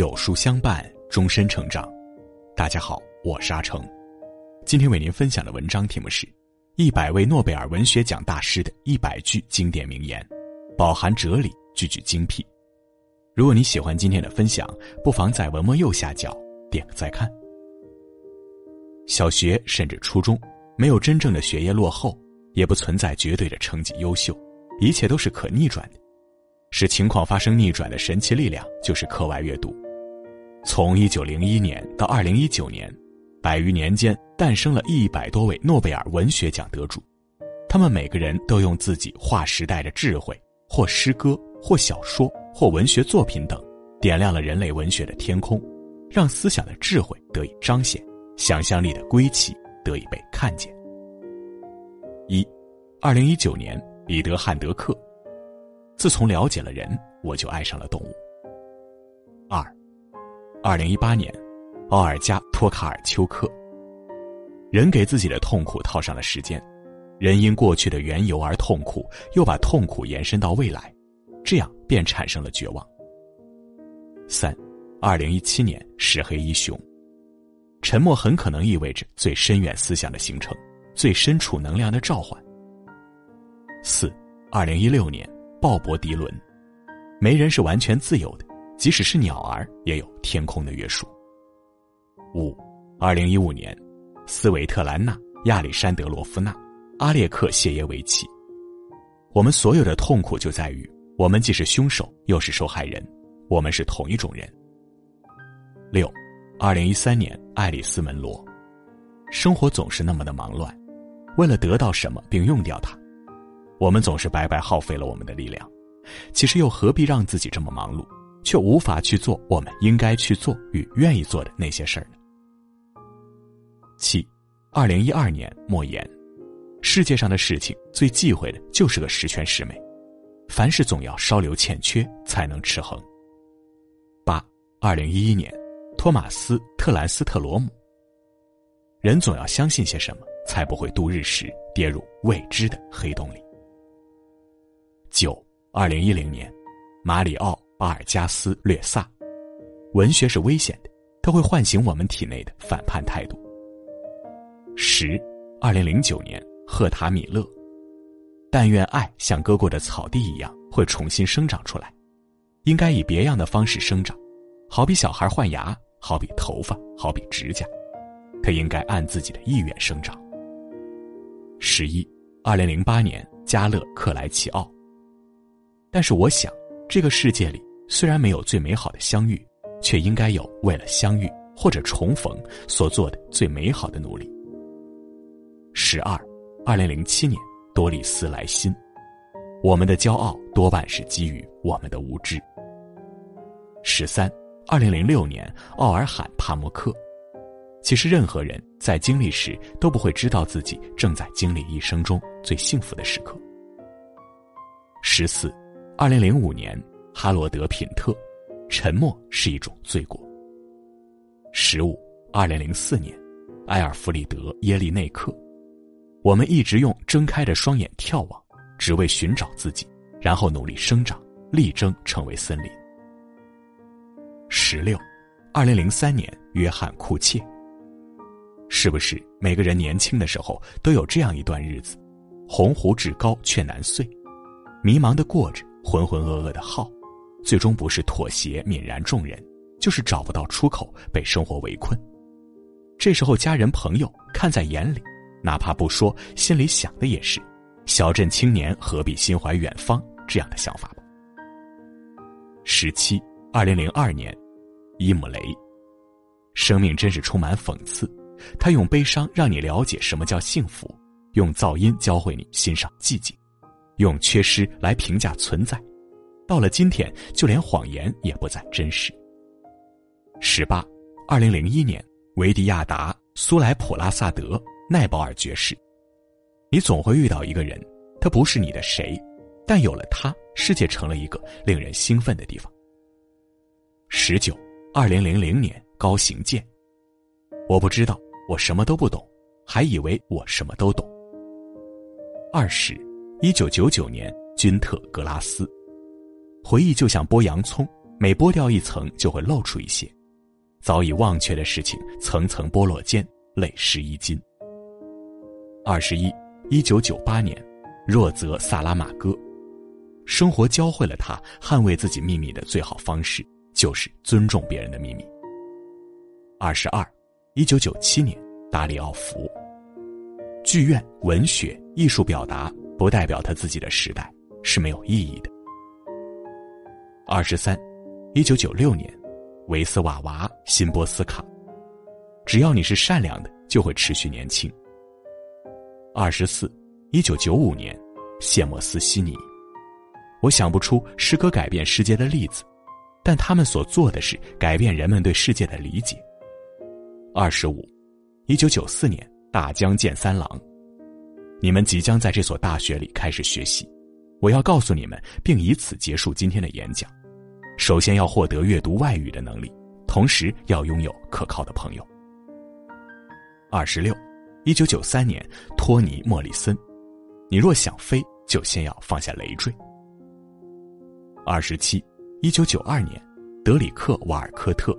有书相伴，终身成长。大家好，我是阿成。今天为您分享的文章题目是《一百位诺贝尔文学奖大师的一百句经典名言》，饱含哲理，句句精辟。如果你喜欢今天的分享，不妨在文末右下角点个再看。小学甚至初中，没有真正的学业落后，也不存在绝对的成绩优秀，一切都是可逆转的。使情况发生逆转的神奇力量，就是课外阅读。从一九零一年到二零一九年，百余年间诞生了一百多位诺贝尔文学奖得主，他们每个人都用自己划时代的智慧，或诗歌，或小说，或文学作品等，点亮了人类文学的天空，让思想的智慧得以彰显，想象力的归期得以被看见。一，二零一九年，彼得·汉德克。自从了解了人，我就爱上了动物。二，零一八年，奥尔加·托卡尔丘克。人给自己的痛苦套上了时间，人因过去的缘由而痛苦，又把痛苦延伸到未来，这样便产生了绝望。三，二零一七年，石黑一雄。沉默很可能意味着最深远思想的形成，最深处能量的召唤。四，二零一六年。鲍勃·迪伦，没人是完全自由的，即使是鸟儿也有天空的约束。五，二零一五年，斯维特兰娜·亚历山德罗夫娜·阿列克谢耶维奇。我们所有的痛苦就在于，我们既是凶手又是受害人，我们是同一种人。六，二零一三年，爱丽丝·门罗。生活总是那么的忙乱，为了得到什么并用掉它。我们总是白白耗费了我们的力量，其实又何必让自己这么忙碌，却无法去做我们应该去做与愿意做的那些事儿呢？七，二零一二年莫言，世界上的事情最忌讳的就是个十全十美，凡事总要稍留欠缺才能持恒。八，二零一一年，托马斯特兰斯特罗姆，人总要相信些什么，才不会度日时跌入未知的黑洞里。九，二零一零年，马里奥·巴尔加斯略萨，文学是危险的，它会唤醒我们体内的反叛态度。十，二零零九年，赫塔米勒，但愿爱像割过的草地一样会重新生长出来，应该以别样的方式生长，好比小孩换牙，好比头发，好比指甲，它应该按自己的意愿生长。十一，二零零八年，加勒克莱奇奥。但是我想，这个世界里虽然没有最美好的相遇，却应该有为了相遇或者重逢所做的最美好的努力。十二，二零零七年，多丽丝莱辛，我们的骄傲多半是基于我们的无知。十三，二零零六年，奥尔罕帕默克，其实任何人在经历时都不会知道自己正在经历一生中最幸福的时刻。十四。二零零五年，哈罗德·品特，沉默是一种罪过。十五，二零零四年，埃尔弗里德·耶利内克，我们一直用睁开的双眼眺望，只为寻找自己，然后努力生长，力争成为森林。十六，二零零三年，约翰·库切，是不是每个人年轻的时候都有这样一段日子，鸿鹄志高却难遂，迷茫的过着。浑浑噩噩的耗，最终不是妥协泯然众人，就是找不到出口，被生活围困。这时候，家人朋友看在眼里，哪怕不说，心里想的也是：小镇青年何必心怀远方这样的想法吧。十七，二零零二年，伊姆雷。生命真是充满讽刺，他用悲伤让你了解什么叫幸福，用噪音教会你欣赏寂静。用缺失来评价存在，到了今天，就连谎言也不再真实。十八，二零零一年，维迪亚达·苏莱普拉萨德奈保尔爵士。你总会遇到一个人，他不是你的谁，但有了他，世界成了一个令人兴奋的地方。十九，二零零零年，高行健。我不知道，我什么都不懂，还以为我什么都懂。二十。一九九九年，君特·格拉斯，回忆就像剥洋葱，每剥掉一层就会露出一些，早已忘却的事情层层剥落间，泪湿衣襟。二十一，一九九八年，若泽萨拉马戈，生活教会了他捍卫自己秘密的最好方式，就是尊重别人的秘密。二十二，一九九七年，达里奥福，剧院、文学、艺术表达不代表他自己的时代是没有意义的。二十三，一九九六年，维斯瓦娃辛波斯卡，只要你是善良的，就会持续年轻。二十四，一九九五年，谢莫斯西尼。我想不出诗歌改变世界的例子，但他们所做的是改变人们对世界的理解。二十五，一九九四年，大江健三郎。你们即将在这所大学里开始学习，我要告诉你们，并以此结束今天的演讲。首先要获得阅读外语的能力，同时要拥有可靠的朋友。二十六。一九九三年，托尼·莫里森，你若想飞，就先要放下累赘。二十七，一九九二年，德里克·瓦尔科特，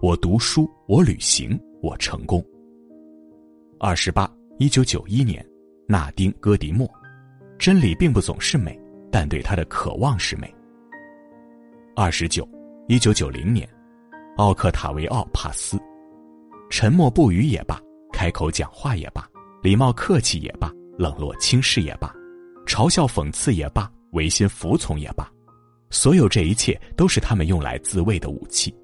我读书，我旅行，我成功。二十八，一九九一年，纳丁·戈迪莫，真理并不总是美，但对他的渴望是美。二十九，一九九零年，奥克塔维奥·帕斯，沉默不语也罢。开口讲话也罢，礼貌客气也罢，冷落轻视也罢，嘲笑讽刺也罢，违心服从也罢，所有这一切都是他们用来自卫的武器。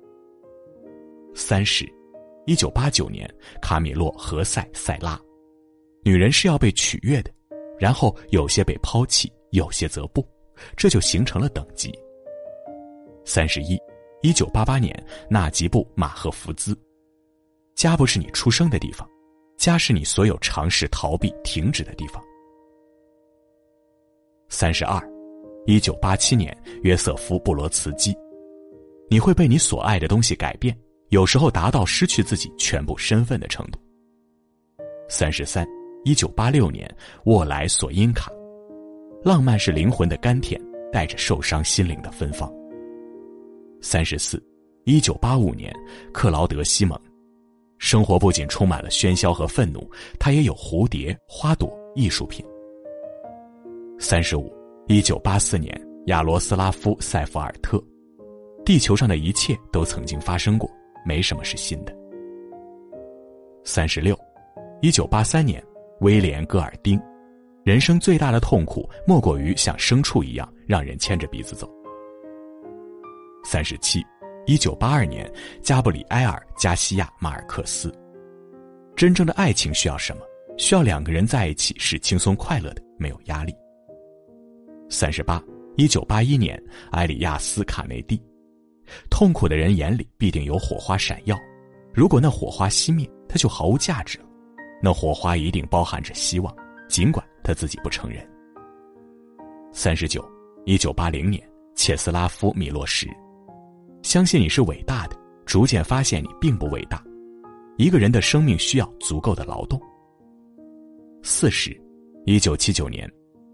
三十，一九八九年，卡米洛·何塞塞拉，女人是要被取悦的，然后有些被抛弃，有些则不，这就形成了等级。三十一，一九八八年，纳吉布·马赫福兹，家不是你出生的地方。家是你所有尝试逃避、停止的地方。三十二，一九八七年，约瑟夫·布罗茨基，你会被你所爱的东西改变，有时候达到失去自己全部身份的程度。三十三，一九八六年，沃莱索因卡，浪漫是灵魂的甘甜，带着受伤心灵的芬芳。三十四，一九八五年，克劳德·西蒙。生活不仅充满了喧嚣和愤怒，他也有蝴蝶、花朵、艺术品。三十五，一九八四年，亚罗斯拉夫·塞弗尔特，地球上的一切都曾经发生过，没什么是新的。三十六，一九八三年，威廉·戈尔丁，人生最大的痛苦莫过于像牲畜一样让人牵着鼻子走。三十七。一九八二年，加布里埃尔·加西亚·马尔克斯。真正的爱情需要什么？需要两个人在一起是轻松快乐的，没有压力。三十八，一九八一年，埃里亚斯·卡内蒂。痛苦的人眼里必定有火花闪耀，如果那火花熄灭，他就毫无价值了。那火花一定包含着希望，尽管他自己不承认。三十九，一九八零年，切斯拉夫·米洛什。相信你是伟大的，逐渐发现你并不伟大。一个人的生命需要足够的劳动。四十，一九七九年，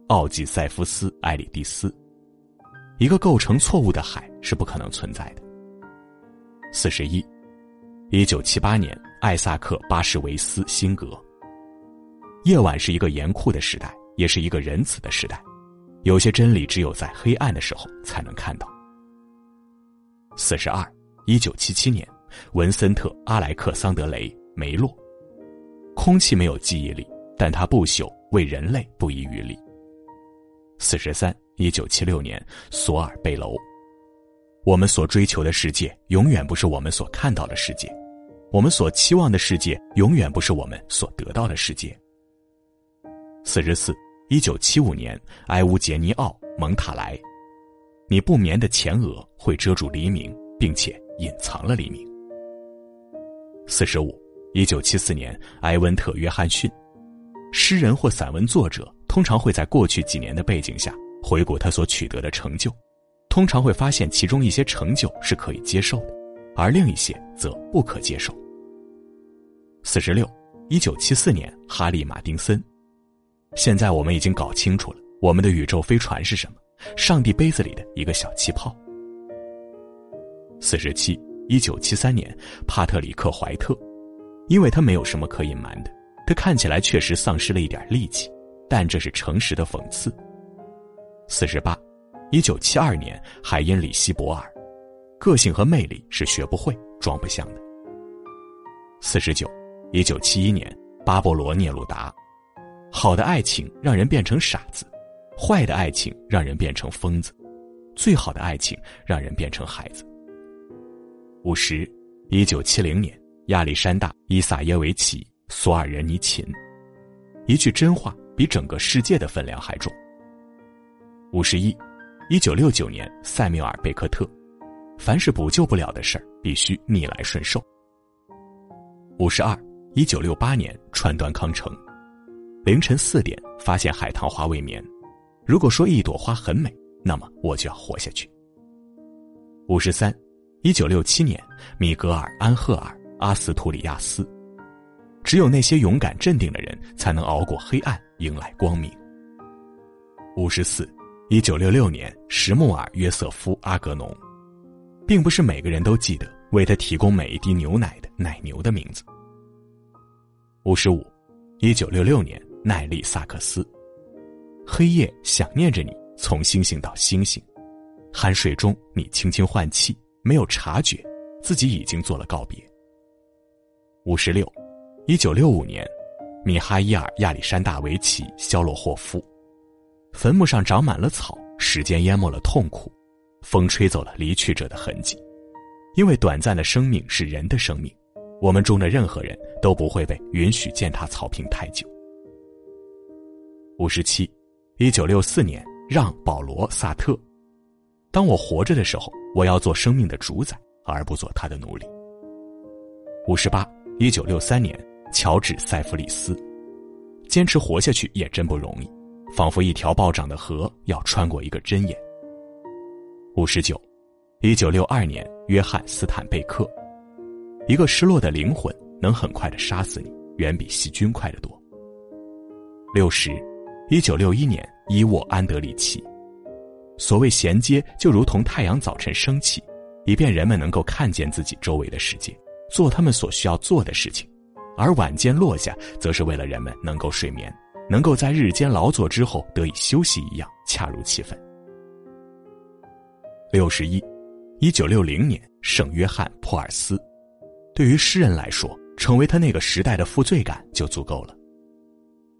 奥吉塞夫斯·埃里蒂斯。一个构成错误的海是不可能存在的。四十一，一九七八年，艾萨克·巴什维斯·辛格。夜晚是一个严酷的时代，也是一个仁慈的时代。有些真理只有在黑暗的时候才能看到。四十二，一九七七年，文森特·阿莱克桑德雷梅洛。空气没有记忆力，但它不朽，为人类不遗余力。四十三，一九七六年，索尔贝楼。我们所追求的世界，永远不是我们所看到的世界；我们所期望的世界，永远不是我们所得到的世界。四十四，一九七五年，埃乌杰尼奥蒙塔莱。你不眠的前额会遮住黎明，并且隐藏了黎明。四十五，一九七四年，埃文特·约翰逊，诗人或散文作者通常会在过去几年的背景下回顾他所取得的成就，通常会发现其中一些成就是可以接受的，而另一些则不可接受。四十六，一九七四年，哈利·马丁森，现在我们已经搞清楚了，我们的宇宙飞船是什么。上帝杯子里的一个小气泡。四十七，一九七三年，帕特里克·怀特，因为他没有什么可隐瞒的，他看起来确实丧失了一点力气，但这是诚实的讽刺。四十八，一九七二年，海因里希·博尔，个性和魅力是学不会、装不像的。四十九，一九七一年，巴勃罗·聂鲁达，好的爱情让人变成傻子，坏的爱情让人变成疯子，最好的爱情让人变成孩子。五十，一九七零年，亚历山大·伊萨耶维奇·索尔仁尼琴，一句真话比整个世界的分量还重。五十一，一九六九年，塞缪尔·贝克特，凡是补救不了的事儿，必须逆来顺受。五十二，一九六八年，川端康成，凌晨四点发现海棠花未眠。如果说一朵花很美，那么我就要活下去。五十三，一九六七年，米格尔·安赫尔·阿斯图里亚斯，只有那些勇敢镇定的人，才能熬过黑暗，迎来光明。五十四，一九六六年，什穆尔·约瑟夫·阿格农，并不是每个人都记得。为他提供每一滴牛奶的奶牛的名字。五十五，一九六六年，奈利·萨克斯。黑夜想念着你，从星星到星星。酣睡中，你轻轻换气，没有察觉，自己已经做了告别。五十六，一九六五年，米哈伊尔·亚历山大维奇·肖洛霍夫。坟墓上长满了草，时间淹没了痛苦，风吹走了离去者的痕迹。因为短暂的生命是人的生命，我们中的任何人都不会被允许践踏草坪太久。五十七，一九六四年，让·保罗·萨特。当我活着的时候，我要做生命的主宰，而不做他的奴隶。五十八，一九六三年，乔治·塞弗里斯。坚持活下去也真不容易，仿佛一条暴涨的河要穿过一个针眼。五十九。一九六二年，约翰·斯坦贝克，一个失落的灵魂能很快的杀死你，远比细菌快得多。六十，一九六一年，伊沃·安德里奇，所谓衔接，就如同太阳早晨升起，以便人们能够看见自己周围的世界，做他们所需要做的事情；而晚间落下，则是为了人们能够睡眠，能够在日间劳作之后得以休息一样，恰如其分。六十一。一九六零年，圣约翰·普尔斯，对于诗人来说，成为他那个时代的负罪感就足够了。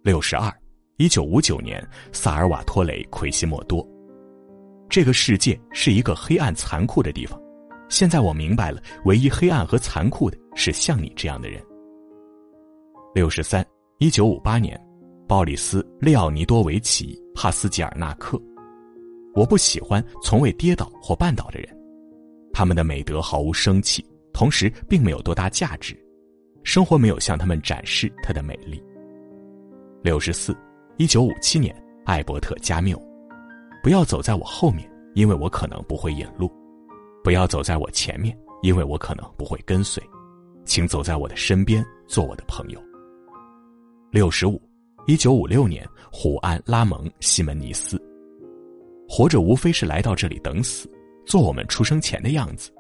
六十二，一九五九年，萨尔瓦托雷·奎西莫多，这个世界是一个黑暗残酷的地方，现在我明白了，唯一黑暗和残酷的是像你这样的人。六十三，一九五八年，鲍里斯·利奥尼多维奇·帕斯吉尔纳克，我不喜欢从未跌倒或绊倒的人。他们的美德毫无生气，同时并没有多大价值，生活没有向他们展示它的美丽。六十四，一九五七年，艾伯特加缪，不要走在我后面，因为我可能不会引路；不要走在我前面，因为我可能不会跟随。请走在我的身边，做我的朋友。六十五，一九五六年，胡安·拉蒙·西门尼斯，活着无非是来到这里等死。做我们出生前的样子，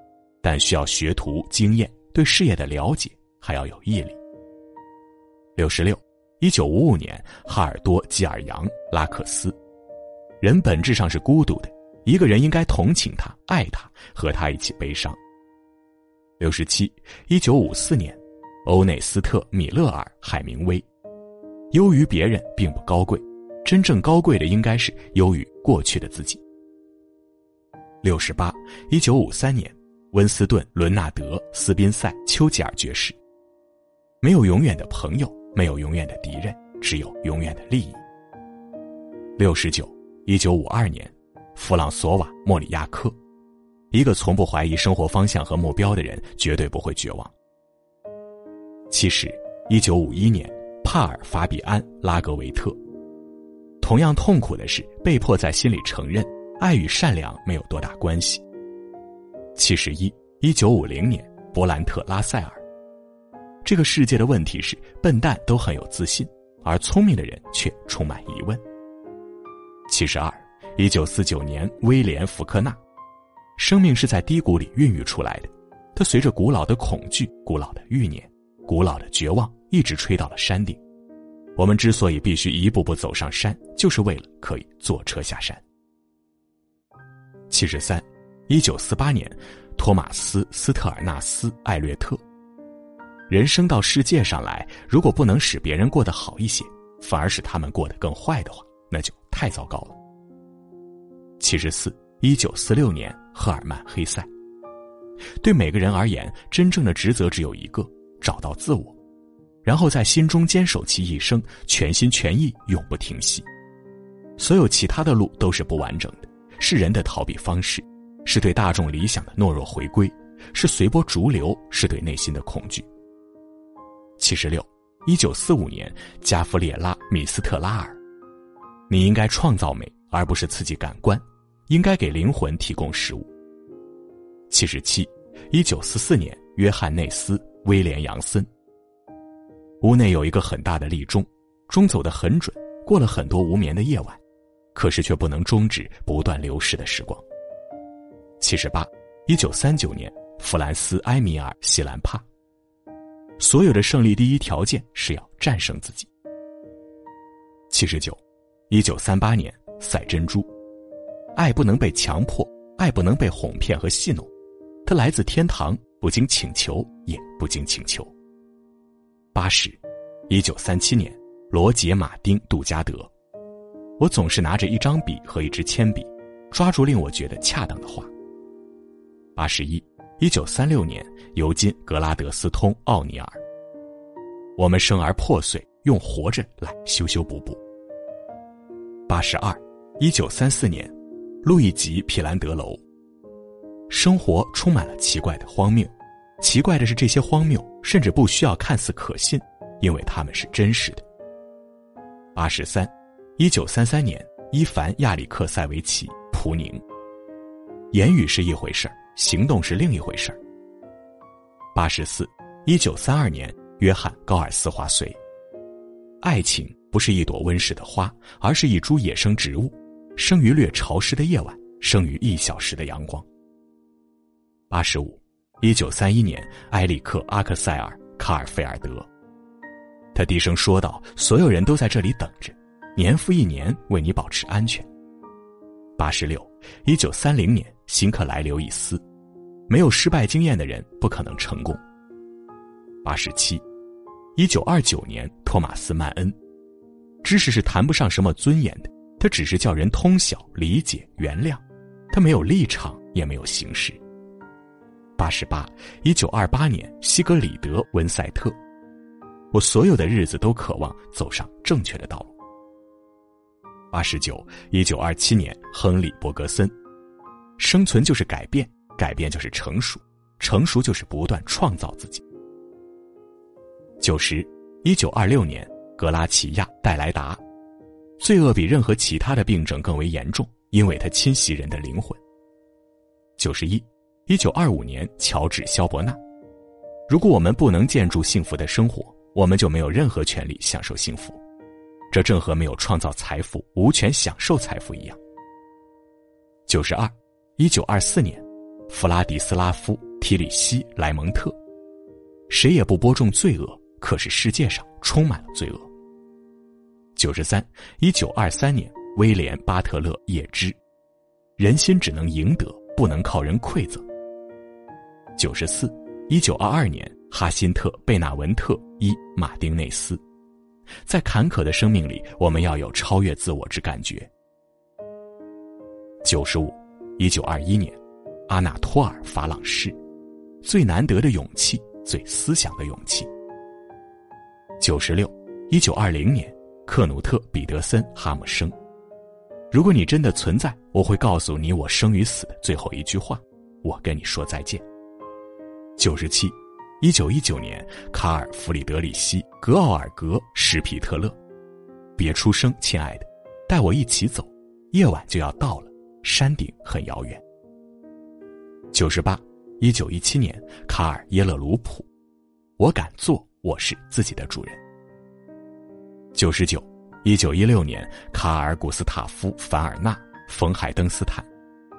但需要学徒、经验、对事业的了解，还要有毅力。六十六，一九五五年，哈尔多·吉尔扬·拉克斯。人本质上是孤独的，一个人应该同情他、爱他，和他一起悲伤。六十七，一九五四年，欧内斯特·米勒尔·海明威。优于别人并不高贵，真正高贵的应该是优于过去的自己。六十八，一九五三年，温斯顿·伦纳德·斯宾塞丘吉尔爵士。没有永远的朋友，没有永远的敌人，只有永远的利益。六十九，一九五二年，弗朗索瓦·莫里亚克，一个从不怀疑生活方向和目标的人，绝对不会绝望。七十，一九五一年，帕尔·法比安·拉格维特。同样痛苦的是，被迫在心里承认。爱与善良没有多大关系。七十一，一九五零年，勃兰特·拉塞尔。这个世界的问题是，笨蛋都很有自信，而聪明的人却充满疑问。七十二，一九四九年，威廉·福克纳。生命是在低谷里孕育出来的，它随着古老的恐惧、古老的欲念、古老的绝望，一直吹到了山顶。我们之所以必须一步步走上山，就是为了可以坐车下山。七十三，一九四八年，托马斯·斯特尔纳斯·艾略特。人生到世界上来，如果不能使别人过得好一些，反而使他们过得更坏的话，那就太糟糕了。七十四，一九四六年，赫尔曼·黑塞。对每个人而言，真正的职责只有一个：找到自我。然后在心中坚守其一生，全心全意，永不停息。所有其他的路都是不完整的，是人的逃避方式，是对大众理想的懦弱回归，是随波逐流，是对内心的恐惧。七十六，一九四五年，加夫列拉·米斯特拉尔。你应该创造美，而不是刺激感官，应该给灵魂提供食物。七十七，一九四四年，约翰内斯·威廉杨森。屋内有一个很大的立钟，钟走得很准，过了很多无眠的夜晚，可是却不能终止不断流逝的时光。七十八，一九三九年，弗兰斯·埃米尔·希兰帕。所有的胜利第一条件是要战胜自己。七十九，一九三八年，赛珍珠。爱不能被强迫，爱不能被哄骗和戏弄，它来自天堂，不经请求，也不经请求。八十，一九三七年，罗杰·马丁·杜加德。我总是拿着一张笔和一支铅笔，抓住令我觉得恰当的话。八十一，一九三六年，尤金·格拉德斯通·奥尼尔。我们生而破碎，用活着来修修补补。八十二，一九三四年，路易吉·皮兰德楼。生活充满了奇怪的荒谬。奇怪的是，这些荒谬甚至不需要看似可信，因为他们是真实的。八十三，一九三三年，伊凡·亚里克塞维奇·普宁。言语是一回事儿，行动是另一回事儿。八十四，一九三二年，约翰·高尔斯华绥。爱情不是一朵温室的花，而是一株野生植物，生于略潮湿的夜晚，生于一小时的阳光。八十五。一九三一年，埃里克·阿克塞尔·卡尔菲尔德。他低声说道：“所有人都在这里等着，年复一年为你保持安全。”八十六，一九三零年，辛克莱·刘易斯。没有失败经验的人不可能成功。八十七，一九二九年，托马斯·曼恩。知识是谈不上什么尊严的，它只是叫人通晓、理解、原谅。它没有立场，也没有形式。八十八，一九二八年，西格里德·温塞特。我所有的日子都渴望走上正确的道路。八十九，一九二七年，亨利·伯格森。生存就是改变，改变就是成熟，成熟就是不断创造自己。九十，一九二六年，格拉齐亚·戴莱达。罪恶比任何其他的病症更为严重，因为它侵袭人的灵魂。九十一。一九二五年，乔治·肖伯纳。如果我们不能建筑幸福的生活，我们就没有任何权利享受幸福。这正和没有创造财富、无权享受财富一样。九十二，一九二四年，弗拉迪斯拉夫·提里希·莱蒙特。谁也不播种罪恶，可是世界上充满了罪恶。九十三，一九二三年，威廉·巴特勒·叶芝。人心只能赢得，不能靠人馈赠。九十四，一九二二年，哈辛特·贝纳文特·伊·马丁内斯，在坎坷的生命里，我们要有超越自我之感觉。九十五，一九二一年，阿纳托尔·法朗士，最难得的勇气，最思想的勇气。九十六，一九二零年，克努特·彼得森·哈姆生，如果你真的存在，我会告诉你我生与死的最后一句话，我跟你说再见。九十七，一九一九年，卡尔·弗里德里希·格奥尔格·施皮特勒，别出声，亲爱的，带我一起走，夜晚就要到了，山顶很遥远。九十八，一九一七年，卡尔·耶勒鲁普，我敢做，我是自己的主人。九十九，一九一六年，卡尔·古斯塔夫·凡尔纳·冯海登斯坦，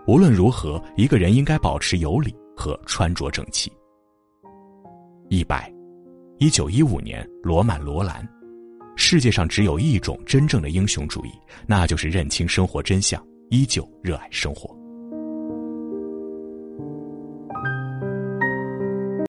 无论如何，一个人应该保持有礼和穿着整齐。一百，一九一五年，罗曼·罗兰，世界上只有一种真正的英雄主义，那就是认清生活真相，依旧热爱生活。